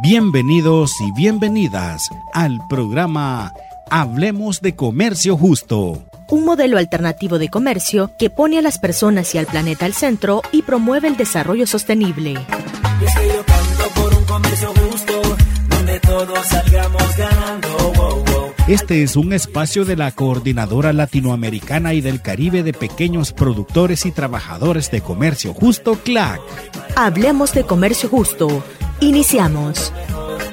Bienvenidos y bienvenidas al programa Hablemos de Comercio Justo. Un modelo alternativo de comercio que pone a las personas y al planeta al centro y promueve el desarrollo sostenible. por un comercio justo, donde todos salgamos ganando. Este es un espacio de la Coordinadora Latinoamericana y del Caribe de Pequeños Productores y Trabajadores de Comercio Justo, CLAC. Hablemos de Comercio Justo. Iniciamos.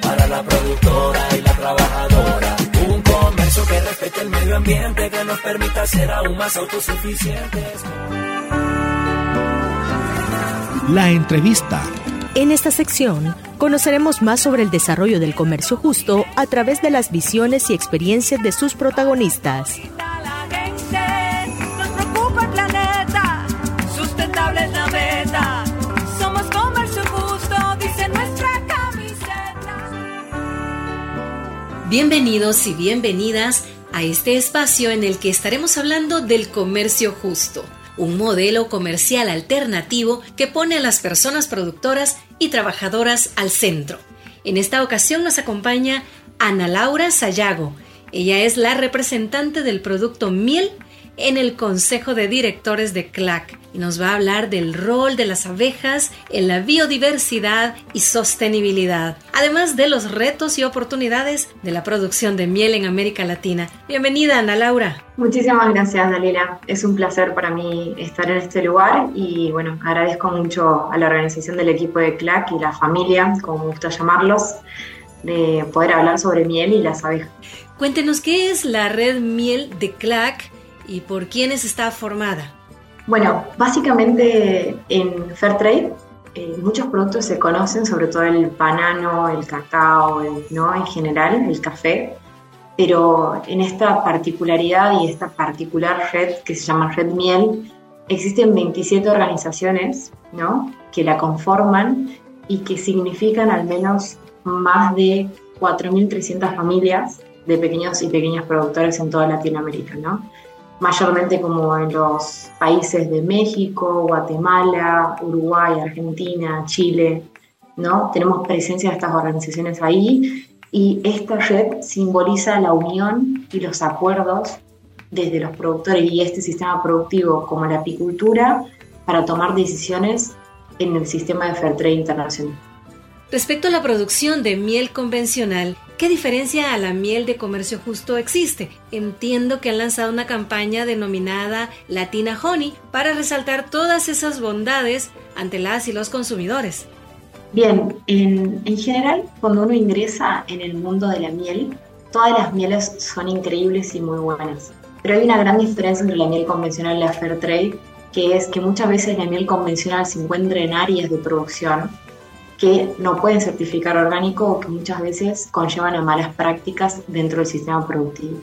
Para la productora y la trabajadora. Un comercio que respete el medio ambiente, que nos permita ser aún más autosuficientes. La entrevista. En esta sección conoceremos más sobre el desarrollo del comercio justo a través de las visiones y experiencias de sus protagonistas. Bienvenidos y bienvenidas a este espacio en el que estaremos hablando del comercio justo, un modelo comercial alternativo que pone a las personas productoras y trabajadoras al centro. En esta ocasión nos acompaña Ana Laura Sayago. Ella es la representante del producto miel en el Consejo de Directores de CLAC y nos va a hablar del rol de las abejas en la biodiversidad y sostenibilidad, además de los retos y oportunidades de la producción de miel en América Latina. Bienvenida, Ana Laura. Muchísimas gracias, Dalila. Es un placer para mí estar en este lugar y bueno, agradezco mucho a la organización del equipo de CLAC y la familia, como me gusta llamarlos, de poder hablar sobre miel y las abejas. Cuéntenos qué es la red miel de CLAC y por quiénes está formada? Bueno, básicamente en Fairtrade eh, muchos productos se conocen, sobre todo el banano, el cacao, ¿no? en general, el café, pero en esta particularidad y esta particular red que se llama Red Miel, existen 27 organizaciones ¿no? que la conforman y que significan al menos más de 4.300 familias de pequeños y pequeñas productores en toda Latinoamérica. ¿no? Mayormente como en los países de México, Guatemala, Uruguay, Argentina, Chile, ¿no? Tenemos presencia de estas organizaciones ahí y esta red simboliza la unión y los acuerdos desde los productores y este sistema productivo como la apicultura para tomar decisiones en el sistema de Fairtrade internacional. Respecto a la producción de miel convencional, ¿qué diferencia a la miel de comercio justo existe? Entiendo que han lanzado una campaña denominada Latina Honey para resaltar todas esas bondades ante las y los consumidores. Bien, en, en general, cuando uno ingresa en el mundo de la miel, todas las mieles son increíbles y muy buenas. Pero hay una gran diferencia entre la miel convencional y la fair trade, que es que muchas veces la miel convencional se encuentra en áreas de producción que no pueden certificar orgánico o que muchas veces conllevan a malas prácticas dentro del sistema productivo.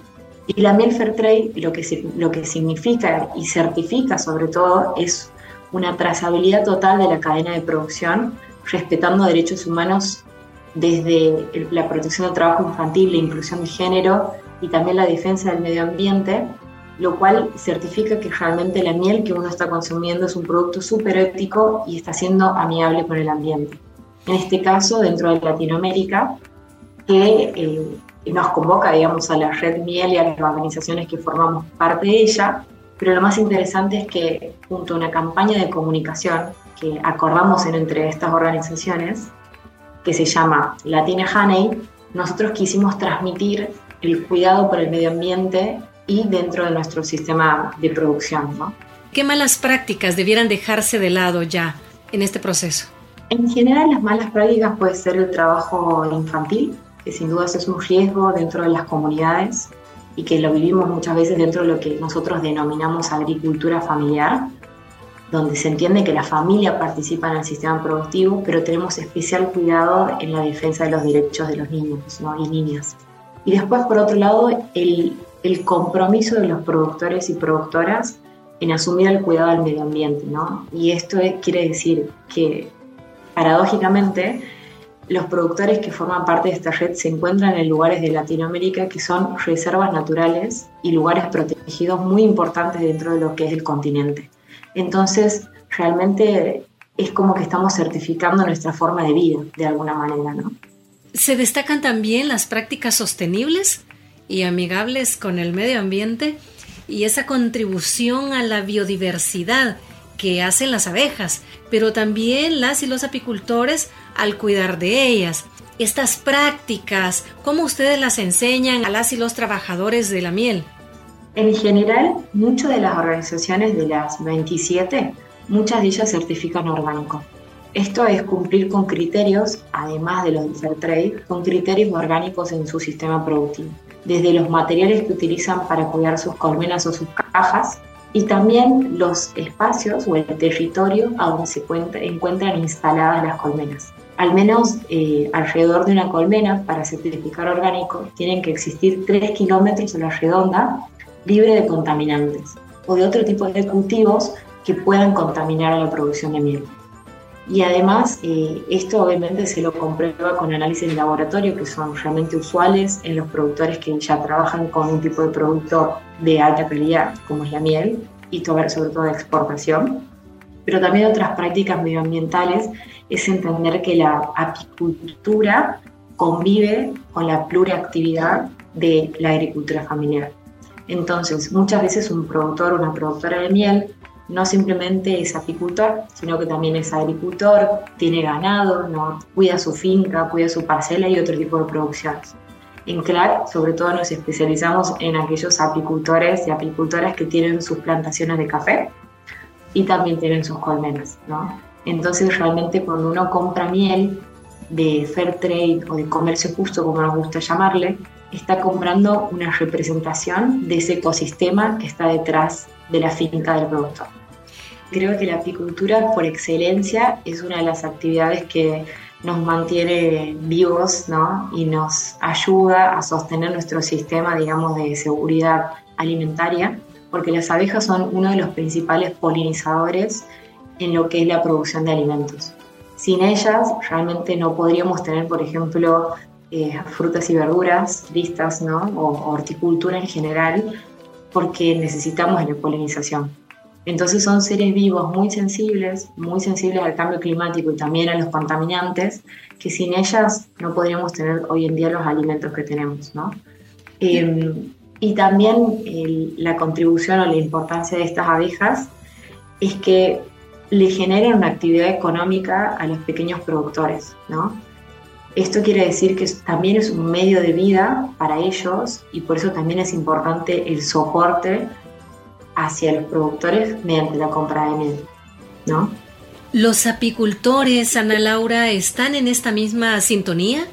Y la miel Fairtrade lo que, lo que significa y certifica sobre todo es una trazabilidad total de la cadena de producción, respetando derechos humanos desde la protección del trabajo infantil, la inclusión de género y también la defensa del medio ambiente, lo cual certifica que realmente la miel que uno está consumiendo es un producto súper ético y está siendo amigable con el ambiente en este caso dentro de Latinoamérica, que eh, nos convoca, digamos, a la red Miel y a las organizaciones que formamos parte de ella, pero lo más interesante es que junto a una campaña de comunicación que acordamos en, entre estas organizaciones, que se llama Latina Honey, nosotros quisimos transmitir el cuidado por el medio ambiente y dentro de nuestro sistema de producción. ¿no? ¿Qué malas prácticas debieran dejarse de lado ya en este proceso? En general, las malas prácticas puede ser el trabajo infantil, que sin duda es un riesgo dentro de las comunidades y que lo vivimos muchas veces dentro de lo que nosotros denominamos agricultura familiar, donde se entiende que la familia participa en el sistema productivo, pero tenemos especial cuidado en la defensa de los derechos de los niños y niñas. Y después, por otro lado, el, el compromiso de los productores y productoras en asumir el cuidado del medio ambiente. ¿no? Y esto quiere decir que Paradójicamente, los productores que forman parte de esta red se encuentran en lugares de Latinoamérica que son reservas naturales y lugares protegidos muy importantes dentro de lo que es el continente. Entonces, realmente es como que estamos certificando nuestra forma de vida, de alguna manera, ¿no? Se destacan también las prácticas sostenibles y amigables con el medio ambiente y esa contribución a la biodiversidad que hacen las abejas, pero también las y los apicultores al cuidar de ellas. Estas prácticas, ¿cómo ustedes las enseñan a las y los trabajadores de la miel? En general, muchas de las organizaciones de las 27, muchas de ellas certifican orgánico. Esto es cumplir con criterios, además de los del Fair Trade, con criterios orgánicos en su sistema productivo. Desde los materiales que utilizan para cuidar sus colmenas o sus cajas, y también los espacios o el territorio a donde se encuentran instaladas las colmenas. Al menos eh, alrededor de una colmena, para certificar orgánico, tienen que existir 3 kilómetros a la redonda libre de contaminantes o de otro tipo de cultivos que puedan contaminar a la producción de miel. Y además, eh, esto obviamente se lo comprueba con análisis de laboratorio que son realmente usuales en los productores que ya trabajan con un tipo de producto de alta calidad, como es la miel, y sobre todo de exportación. Pero también otras prácticas medioambientales es entender que la apicultura convive con la pluriactividad de la agricultura familiar. Entonces, muchas veces un productor o una productora de miel no simplemente es apicultor, sino que también es agricultor, tiene ganado, cuida su finca, cuida su parcela y otro tipo de producciones. En CLAC, sobre todo, nos especializamos en aquellos apicultores y apicultoras que tienen sus plantaciones de café y también tienen sus colmenas. Entonces, realmente, cuando uno compra miel de fair trade o de comercio justo, como nos gusta llamarle, está comprando una representación de ese ecosistema que está detrás de la finca del productor. Creo que la apicultura por excelencia es una de las actividades que nos mantiene vivos ¿no? y nos ayuda a sostener nuestro sistema, digamos, de seguridad alimentaria, porque las abejas son uno de los principales polinizadores en lo que es la producción de alimentos. Sin ellas realmente no podríamos tener, por ejemplo, eh, frutas y verduras listas, ¿no? O, horticultura en general, porque necesitamos la polinización. Entonces son seres vivos muy sensibles, muy sensibles al cambio climático y también a los contaminantes, que sin ellas no podríamos tener hoy en día los alimentos que tenemos, ¿no? Em, y también la contribución o la importancia de estas abejas es que le generan una actividad económica a los pequeños productores, ¿no? Esto quiere decir que también es un medio de vida para ellos y por eso también es importante el soporte hacia los productores mediante la compra de miel, ¿no? ¿Los apicultores, Ana Laura, están en esta misma sintonía?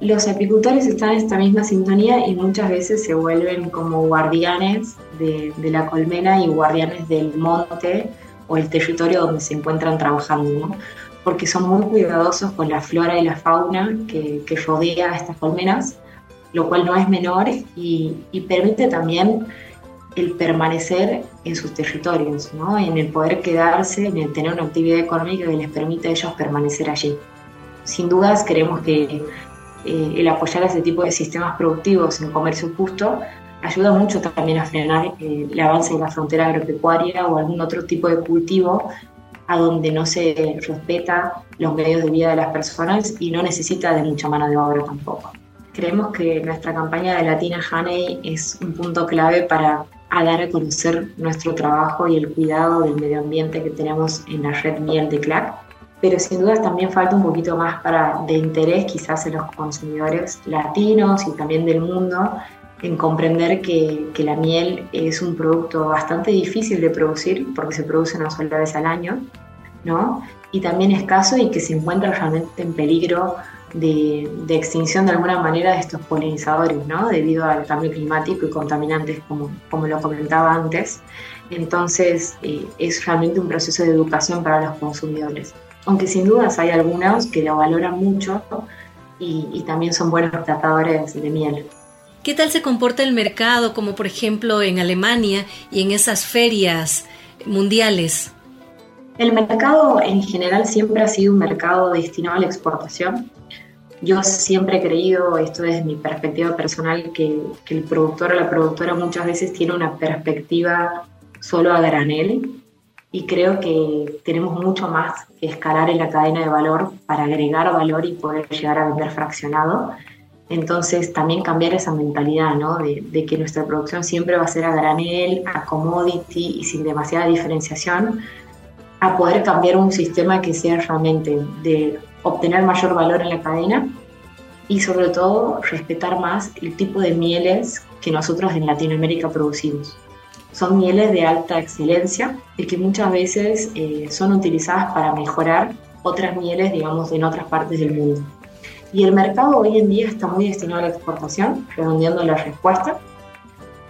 Los apicultores están en esta misma sintonía y muchas veces se vuelven como guardianes de, de la colmena y guardianes del monte o el territorio donde se encuentran trabajando, ¿no? porque son muy cuidadosos con la flora y la fauna que, rodea a estas colmenas, lo cual no es menor y, permite también el permanecer en sus territorios, ¿no? en el poder quedarse, en el tener una actividad económica que les permite a ellos permanecer allí. Sin dudas, creemos que eh, el apoyar a ese tipo de sistemas productivos en comercio justo ayuda mucho también a frenar eh, el avance de la frontera agropecuaria o algún otro tipo de cultivo a donde no se respeta los medios de vida de las personas y no necesita de mucha mano de obra tampoco. Creemos que nuestra campaña de Latina Honey es un punto clave para dar a conocer nuestro trabajo y el cuidado del medio ambiente que tenemos en la red miel de CLAC, pero sin duda también falta un poquito más para, de interés quizás en los consumidores latinos y también del mundo en comprender que, que, la miel es un producto bastante difícil de producir porque se produce una sola vez al año, ¿no? Y también escaso y que se encuentra realmente en peligro de, extinción de alguna manera de estos polinizadores, ¿no? Debido al cambio climático y contaminantes, como, como lo comentaba antes. Entonces, eh, es realmente un proceso de educación para los consumidores. Aunque sin dudas hay algunos que lo valoran mucho y, y también son buenos tratadores de miel. ¿Qué tal se comporta el mercado, como por ejemplo en Alemania y en esas ferias mundiales? El mercado en general siempre ha sido un mercado destinado a la exportación. Yo siempre he creído, esto desde mi perspectiva personal, que, el productor o la productora muchas veces tiene una perspectiva solo a granel y creo que tenemos mucho más que escalar en la cadena de valor para agregar valor y poder llegar a vender fraccionado. Entonces también cambiar esa mentalidad, ¿no? De, de, que nuestra producción siempre va a ser a granel, a commodity y sin demasiada diferenciación, a poder cambiar un sistema que sea realmente de obtener mayor valor en la cadena y sobre todo respetar más el tipo de mieles que nosotros en Latinoamérica producimos son mieles de alta excelencia y que muchas veces eh, son utilizadas para mejorar otras mieles, digamos, en otras partes del mundo. Y el mercado hoy en día está muy destinado a la exportación, redondeando la respuesta,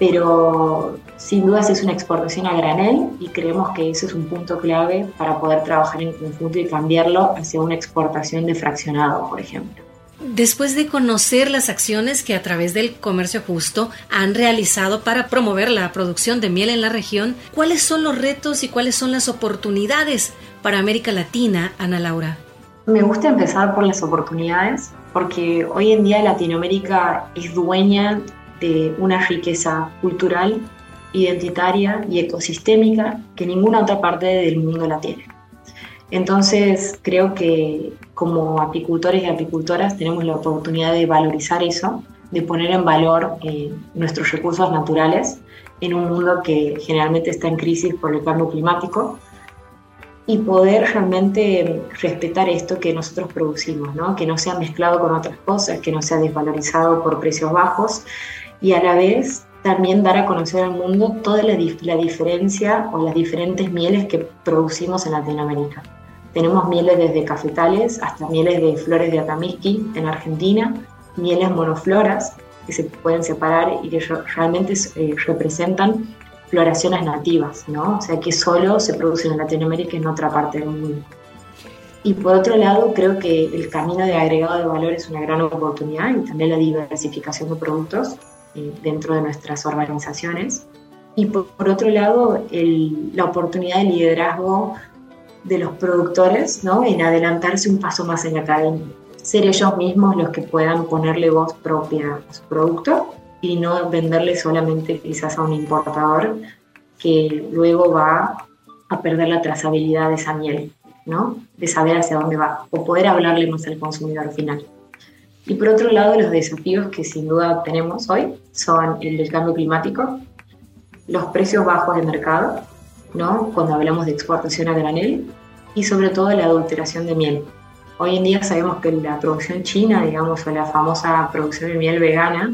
pero sin dudas es una exportación a granel y creemos que ese es un punto clave para poder trabajar en conjunto y cambiarlo hacia una exportación de fraccionado, por ejemplo. Después de conocer las acciones que a través del comercio justo han realizado para promover la producción de miel en la región, ¿cuáles son los retos y cuáles son las oportunidades para América Latina, Ana Laura? Me gusta empezar por las oportunidades, porque hoy en día Latinoamérica es dueña de una riqueza cultural, identitaria y ecosistémica que ninguna otra parte del mundo la tiene. Entonces, creo que como apicultores y apicultoras tenemos la oportunidad de valorizar eso, de poner en valor eh, nuestros recursos naturales en un mundo que generalmente está en crisis por el cambio climático y poder realmente respetar esto que nosotros producimos, ¿no? que no sea mezclado con otras cosas, que no sea desvalorizado por precios bajos y a la vez también dar a conocer al mundo toda la, la diferencia o las diferentes mieles que producimos en Latinoamérica. Tenemos mieles desde cafetales hasta mieles de flores de atamisqui en Argentina, mieles monofloras que se pueden separar y que realmente eh, representan floraciones nativas, ¿no? O sea, que solo se producen en Latinoamérica y en otra parte del mundo. Y por otro lado, creo que el camino de agregado de valor es una gran oportunidad y también la diversificación de productos eh, dentro de nuestras organizaciones. Y por, otro lado, la oportunidad de liderazgo de los productores ¿no? en adelantarse un paso más en la cadena. Ser ellos mismos los que puedan ponerle voz propia a su producto y no venderle solamente quizás a un importador que luego va a perder la trazabilidad de esa miel, ¿no? de saber hacia dónde va o poder hablarle más al consumidor final. Y por otro lado, los desafíos que sin duda tenemos hoy son el del cambio climático, los precios bajos de mercado, ¿no? cuando hablamos de exportación a granel y sobre todo la adulteración de miel. Hoy en día sabemos que la producción china, digamos, o la famosa producción de miel vegana,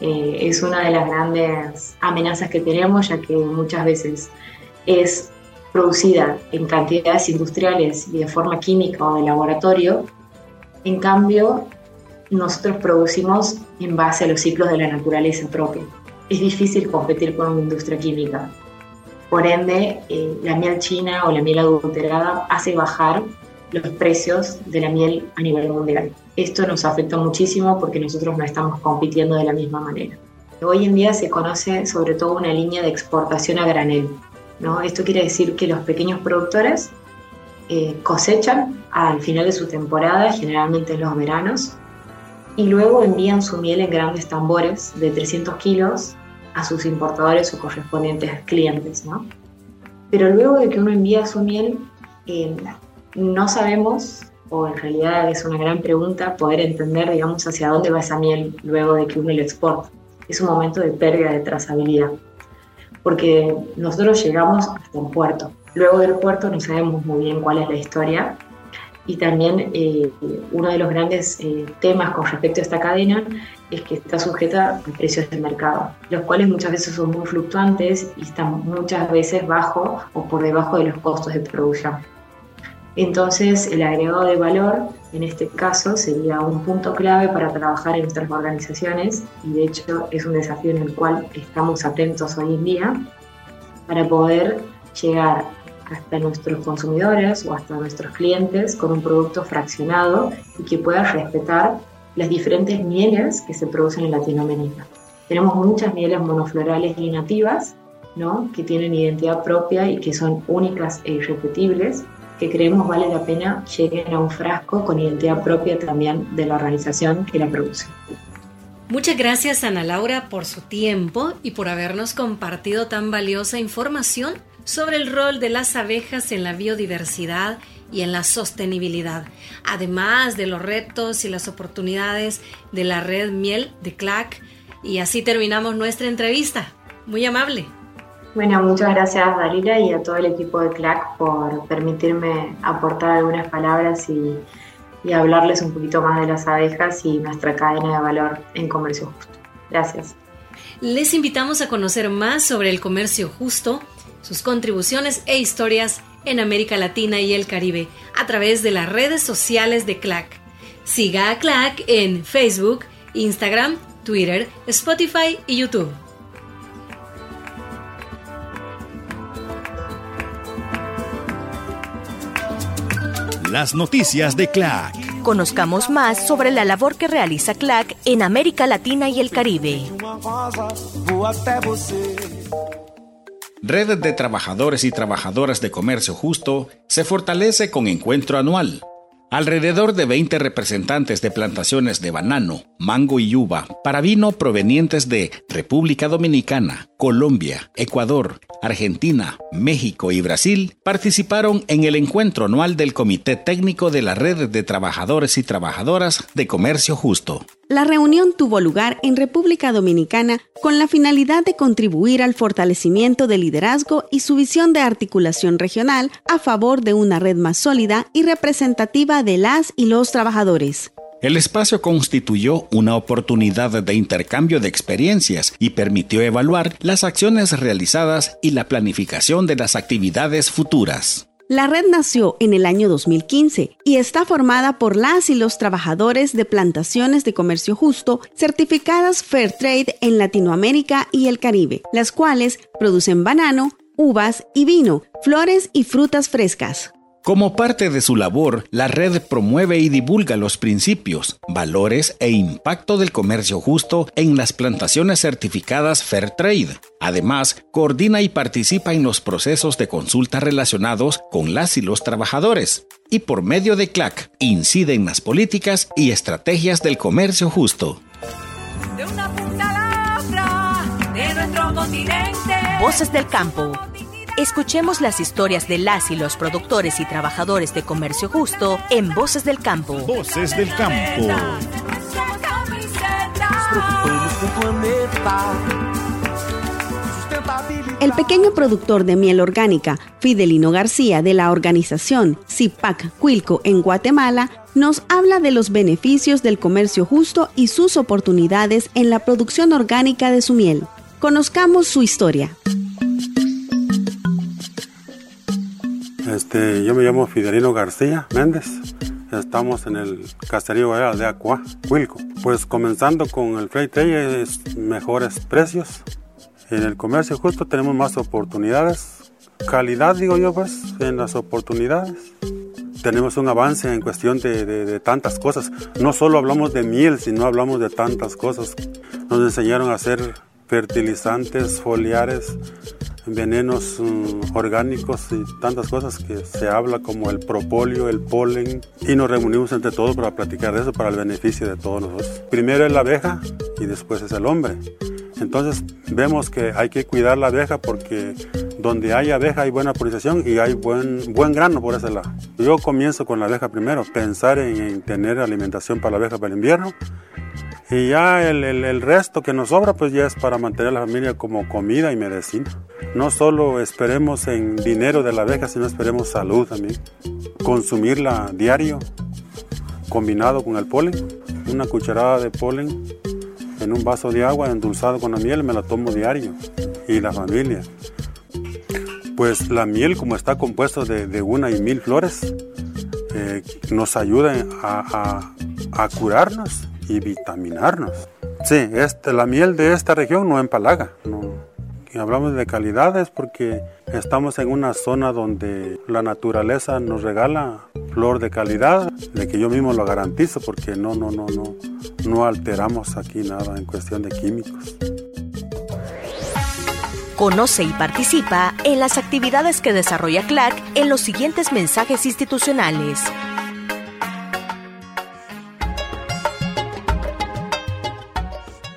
eh, es una de las grandes amenazas que tenemos, ya que muchas veces es producida en cantidades industriales y de forma química o de laboratorio. En cambio, nosotros producimos en base a los ciclos de la naturaleza propia. Es difícil competir con una industria química. Por ende, eh, la miel china o la miel adulterada hace bajar los precios de la miel a nivel mundial. Esto nos afecta muchísimo porque nosotros no estamos compitiendo de la misma manera. Hoy en día se conoce sobre todo una línea de exportación a granel. ¿no? Esto quiere decir que los pequeños productores eh, cosechan al final de su temporada, generalmente en los veranos, y luego envían su miel en grandes tambores de 300 kilos a sus importadores o correspondientes clientes, ¿no? Pero luego de que uno envía su miel, eh, no sabemos, o en realidad es una gran pregunta, poder entender, digamos, hacia dónde va esa miel luego de que uno lo exporta. Es un momento de pérdida de trazabilidad, porque nosotros llegamos hasta un puerto. Luego del puerto no sabemos muy bien cuál es la historia y también eh, uno de los grandes eh, temas con respecto a esta cadena es que está sujeta a precios de mercado, los cuales muchas veces son muy fluctuantes y están muchas veces bajo o por debajo de los costos de producción. Entonces, el agregado de valor, en este caso, sería un punto clave para trabajar en nuestras organizaciones y de hecho es un desafío en el cual estamos atentos hoy en día para poder llegar hasta nuestros consumidores o hasta nuestros clientes con un producto fraccionado y que pueda respetar las diferentes mieles que se producen en Latinoamérica. Tenemos muchas mieles monoflorales y nativas, ¿no? que tienen identidad propia y que son únicas e irrepetibles, que creemos vale la pena lleguen a un frasco con identidad propia también de la organización que la produce. Muchas gracias Ana Laura por su tiempo y por habernos compartido tan valiosa información sobre el rol de las abejas en la biodiversidad y en la sostenibilidad, además de los retos y las oportunidades de la red miel de CLAC. Y así terminamos nuestra entrevista. Muy amable. Bueno, muchas gracias Dalila y a todo el equipo de CLAC por permitirme aportar algunas palabras y, y hablarles un poquito más de las abejas y nuestra cadena de valor en comercio justo. Gracias. Les invitamos a conocer más sobre el comercio justo, sus contribuciones e historias en América Latina y el Caribe a través de las redes sociales de CLAC. Siga a CLAC en Facebook, Instagram, Twitter, Spotify y YouTube. Las noticias de CLAC. Conozcamos más sobre la labor que realiza CLAC en América Latina y el Caribe. Red de Trabajadores y Trabajadoras de Comercio Justo se fortalece con encuentro anual. Alrededor de 20 representantes de plantaciones de banano, mango y uva para vino provenientes de República Dominicana, Colombia, Ecuador, Argentina, México y Brasil participaron en el encuentro anual del Comité Técnico de la Red de Trabajadores y Trabajadoras de Comercio Justo. La reunión tuvo lugar en República Dominicana con la finalidad de contribuir al fortalecimiento del liderazgo y su visión de articulación regional a favor de una red más sólida y representativa de las y los trabajadores. El espacio constituyó una oportunidad de intercambio de experiencias y permitió evaluar las acciones realizadas y la planificación de las actividades futuras. La red nació en el año 2015 y está formada por las y los trabajadores de plantaciones de comercio justo certificadas Fair Trade en Latinoamérica y el Caribe, las cuales producen banano, uvas y vino, flores y frutas frescas. Como parte de su labor, la red promueve y divulga los principios, valores e impacto del comercio justo en las plantaciones certificadas Fair Trade. Además, coordina y participa en los procesos de consulta relacionados con las y los trabajadores. Y por medio de CLAC, incide en las políticas y estrategias del comercio justo. Voces del campo Escuchemos las historias de las y los productores y trabajadores de comercio justo en Voces del Campo. Voces del Campo. El pequeño productor de miel orgánica, Fidelino García, de la organización CIPAC Cuilco en Guatemala, nos habla de los beneficios del comercio justo y sus oportunidades en la producción orgánica de su miel. Conozcamos su historia. Este, yo me llamo Fidelino García Méndez. Estamos en el caserío de Acuá, Huilco. Pues comenzando con el freight es mejores precios. En el comercio justo tenemos más oportunidades. Calidad, digo yo, pues, en las oportunidades. Tenemos un avance en cuestión de, de tantas cosas. No solo hablamos de miel, sino hablamos de tantas cosas. Nos enseñaron a hacer fertilizantes foliares, venenos mm, orgánicos y tantas cosas que se habla como el propóleo, el polen y nos reunimos entre todos para platicar de eso para el beneficio de todos nosotros. Primero es la abeja y después es el hombre. Entonces vemos que hay que cuidar la abeja porque donde hay abeja hay buena polinización y hay buen, buen grano por ese lado. Yo comienzo con la abeja primero, pensar en, en tener alimentación para la abeja para el invierno y ya el, el, resto que nos sobra pues ya es para mantener a la familia como comida y medicina. No solo esperemos en dinero de la abeja, sino esperemos salud también. Consumirla diario, combinado con el polen. Una cucharada de polen en un vaso de agua endulzado con la miel, me la tomo diario. Y la familia. Pues la miel como está compuesto de, de una y mil flores, eh, nos ayuda a, a, a curarnos y vitaminarnos. Sí, este, la miel de esta región no empalaga. No. hablamos de calidades porque estamos en una zona donde la naturaleza nos regala flor de calidad, de que yo mismo lo garantizo porque no, no, no, no, no alteramos aquí nada en cuestión de químicos. Conoce y participa en las actividades que desarrolla CLAC en los siguientes mensajes institucionales.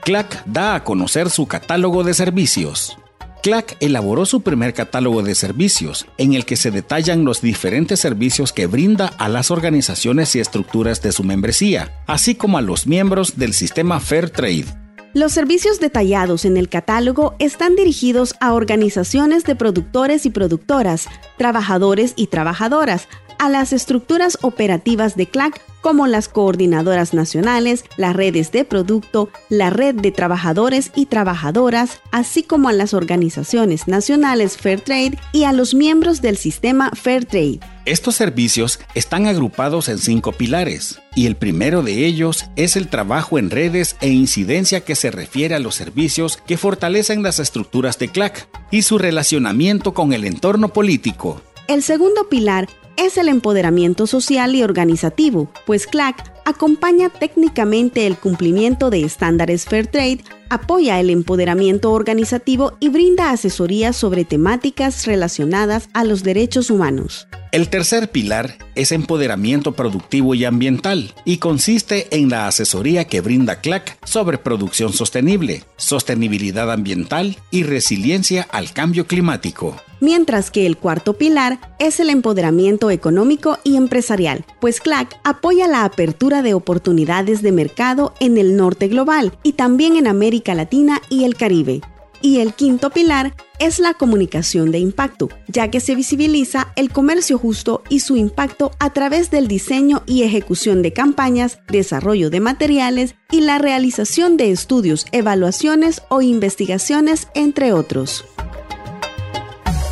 CLAC da a conocer su catálogo de servicios. CLAC elaboró su primer catálogo de servicios, en el que se detallan los diferentes servicios que brinda a las organizaciones y estructuras de su membresía, así como a los miembros del sistema Fair Trade. Los servicios detallados en el catálogo están dirigidos a organizaciones de productores y productoras, trabajadores y trabajadoras, a las estructuras operativas de CLAC como las coordinadoras nacionales, las redes de producto, la red de trabajadores y trabajadoras, así como a las organizaciones nacionales Fairtrade y a los miembros del sistema Fairtrade. Estos servicios están agrupados en cinco pilares, y el primero de ellos es el trabajo en redes e incidencia que se refiere a los servicios que fortalecen las estructuras de CLAC y su relacionamiento con el entorno político. El segundo pilar es el empoderamiento social y organizativo, pues CLAC acompaña técnicamente el cumplimiento de estándares Fairtrade, apoya el empoderamiento organizativo y brinda asesoría sobre temáticas relacionadas a los derechos humanos. El tercer pilar es empoderamiento productivo y ambiental y consiste en la asesoría que brinda CLAC sobre producción sostenible, sostenibilidad ambiental y resiliencia al cambio climático. Mientras que el cuarto pilar es el empoderamiento económico y empresarial, pues CLAC apoya la apertura de oportunidades de mercado en el norte global y también en América Latina y el Caribe. Y el quinto pilar es la comunicación de impacto, ya que se visibiliza el comercio justo y su impacto a través del diseño y ejecución de campañas, desarrollo de materiales y la realización de estudios, evaluaciones o investigaciones, entre otros.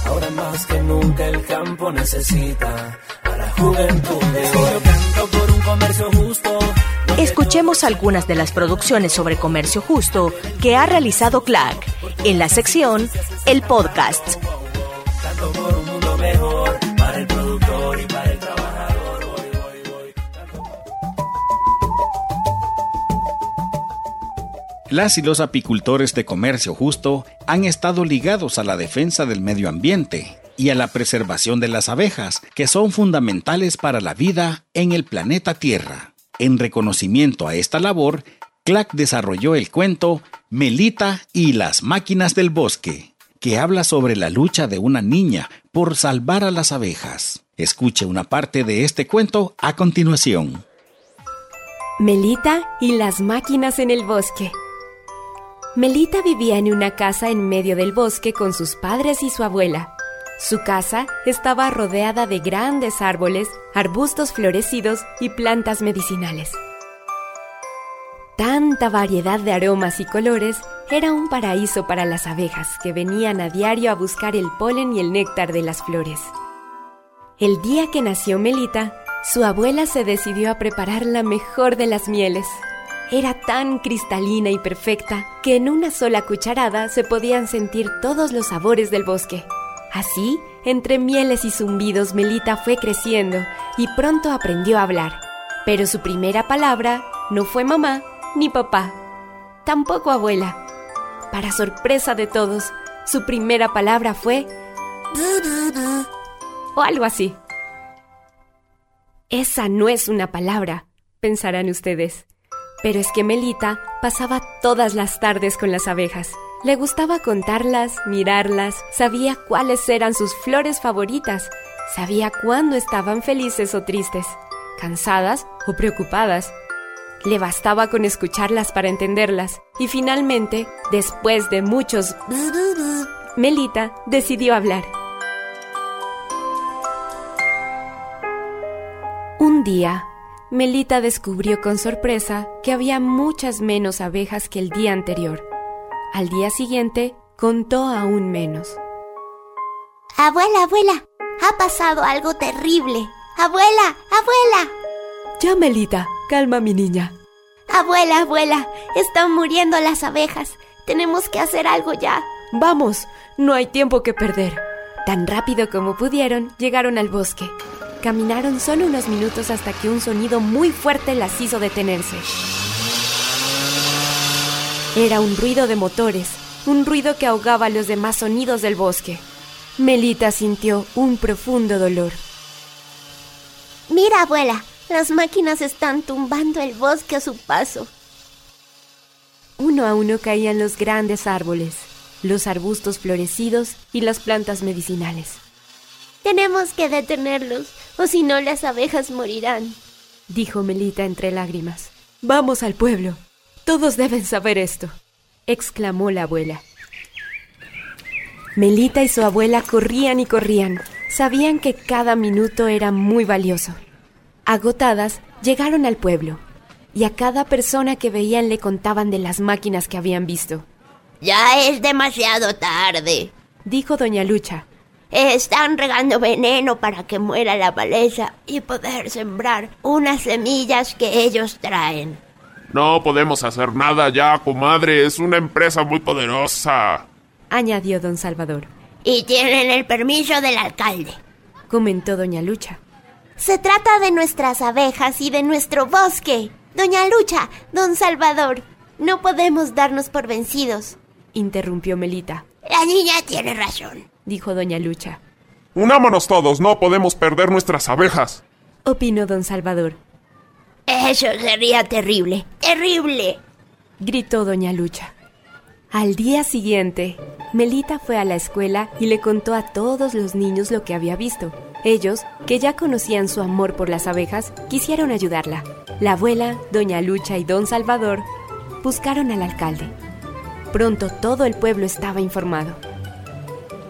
Ahora más que nunca el campo necesita Escuchemos algunas de las producciones sobre comercio justo que ha realizado CLAC en la sección El Podcast. Las y los apicultores de comercio justo han estado ligados a la defensa del medio ambiente y a la preservación de las abejas, que son fundamentales para la vida en el planeta Tierra. En reconocimiento a esta labor, Clark desarrolló el cuento Melita y las máquinas del bosque, que habla sobre la lucha de una niña por salvar a las abejas. Escuche una parte de este cuento a continuación. Melita y las máquinas en el bosque. Melita vivía en una casa en medio del bosque con sus padres y su abuela. Su casa estaba rodeada de grandes árboles, arbustos florecidos y plantas medicinales. Tanta variedad de aromas y colores era un paraíso para las abejas que venían a diario a buscar el polen y el néctar de las flores. El día que nació Melita, su abuela se decidió a preparar la mejor de las mieles. Era tan cristalina y perfecta que en una sola cucharada se podían sentir todos los sabores del bosque. Así, entre mieles y zumbidos, Melita fue creciendo y pronto aprendió a hablar. Pero su primera palabra no fue mamá ni papá, tampoco abuela. Para sorpresa de todos, su primera palabra fue o algo así. Esa no es una palabra, pensarán ustedes. Pero es que Melita pasaba todas las tardes con las abejas. Le gustaba contarlas, mirarlas, sabía cuáles eran sus flores favoritas, sabía cuándo estaban felices o tristes, cansadas o preocupadas. Le bastaba con escucharlas para entenderlas y finalmente, después de muchos Melita decidió hablar. Un día, Melita descubrió con sorpresa que había muchas menos abejas que el día anterior. Al día siguiente, contó aún menos. Abuela, abuela, ha pasado algo terrible. Abuela, abuela. Ya, Melita, calma mi niña. Abuela, abuela, están muriendo las abejas. Tenemos que hacer algo ya. Vamos, no hay tiempo que perder. Tan rápido como pudieron, llegaron al bosque. Caminaron solo unos minutos hasta que un sonido muy fuerte las hizo detenerse. Era un ruido de motores, un ruido que ahogaba los demás sonidos del bosque. Melita sintió un profundo dolor. Mira, abuela, las máquinas están tumbando el bosque a su paso. uno a uno caían los grandes árboles, los arbustos florecidos y las plantas medicinales. Tenemos que detenerlos, o si no las abejas morirán, dijo Melita entre lágrimas. Vamos al pueblo. Todos deben saber esto, exclamó la abuela. Melita y su abuela corrían y corrían. Sabían que cada minuto era muy valioso. Agotadas, llegaron al pueblo y a cada persona que veían le contaban de las máquinas que habían visto. Ya es demasiado tarde, dijo doña Lucha. Están regando veneno para que muera la maleza y poder sembrar unas semillas que ellos traen. No podemos hacer nada ya, comadre. Es una empresa muy poderosa, añadió don Salvador. Y tienen el permiso del alcalde, comentó doña Lucha. Se trata de nuestras abejas y de nuestro bosque. Doña Lucha, don Salvador, no podemos darnos por vencidos, interrumpió Melita. La niña tiene razón, dijo doña Lucha. Unámonos todos, no podemos perder nuestras abejas, opinó don Salvador. Eso sería terrible, terrible, gritó doña Lucha. Al día siguiente, Melita fue a la escuela y le contó a todos los niños lo que había visto. Ellos, que ya conocían su amor por las abejas, quisieron ayudarla. La abuela, doña Lucha y don Salvador buscaron al alcalde. Pronto todo el pueblo estaba informado.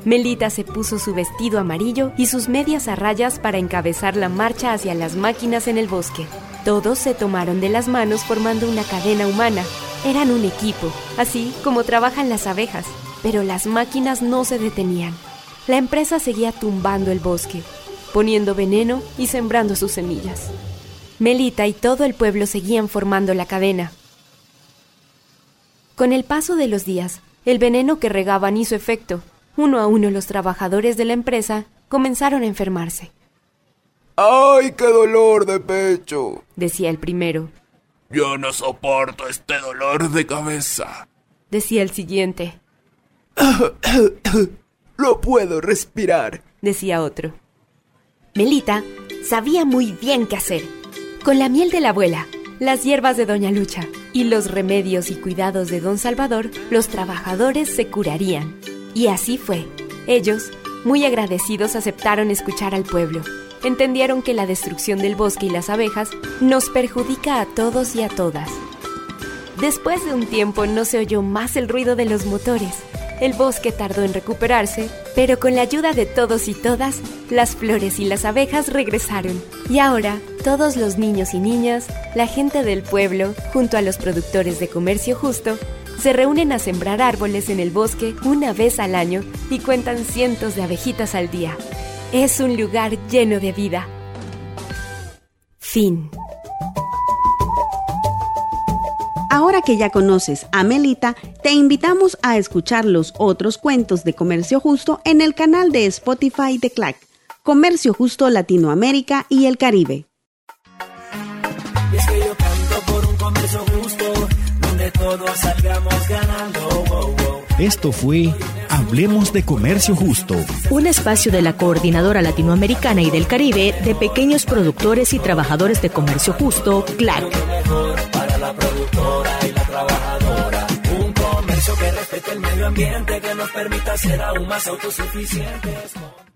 Melita se puso su vestido amarillo y sus medias a rayas para encabezar la marcha hacia las máquinas en el bosque. Todos se tomaron de las manos formando una cadena humana. Eran un equipo, así como trabajan las abejas, pero las máquinas no se detenían. La empresa seguía tumbando el bosque, poniendo veneno y sembrando sus semillas. Melita y todo el pueblo seguían formando la cadena. Con el paso de los días, el veneno que regaban hizo efecto. Uno a uno los trabajadores de la empresa comenzaron a enfermarse. ¡Ay, qué dolor de pecho! decía el primero. Yo no soporto este dolor de cabeza, decía el siguiente. No puedo respirar, decía otro. Melita sabía muy bien qué hacer con la miel de la abuela, las hierbas de Doña Lucha y los remedios y cuidados de Don Salvador, los trabajadores se curarían. Y así fue. Ellos, muy agradecidos, aceptaron escuchar al pueblo. Entendieron que la destrucción del bosque y las abejas nos perjudica a todos y a todas. Después de un tiempo no se oyó más el ruido de los motores el bosque tardó en recuperarse, pero con la ayuda de todos y todas, las flores y las abejas regresaron. Y ahora, todos los niños y niñas, la gente del pueblo, junto a los productores de comercio justo, se reúnen a sembrar árboles en el bosque una vez al año y cuentan cientos de abejitas al día. Es un lugar lleno de vida. Fin. Ahora que ya conoces a Melita, te invitamos a escuchar los otros cuentos de Comercio Justo en el canal de Spotify de CLAC, Comercio Justo Latinoamérica y el Caribe. Esto fue Hablemos de Comercio Justo, un espacio de la Coordinadora Latinoamericana y del Caribe de pequeños productores y trabajadores de comercio justo, CLAC la productora y la trabajadora. Un comercio que respete el medio ambiente, que nos permita ser aún más autosuficientes.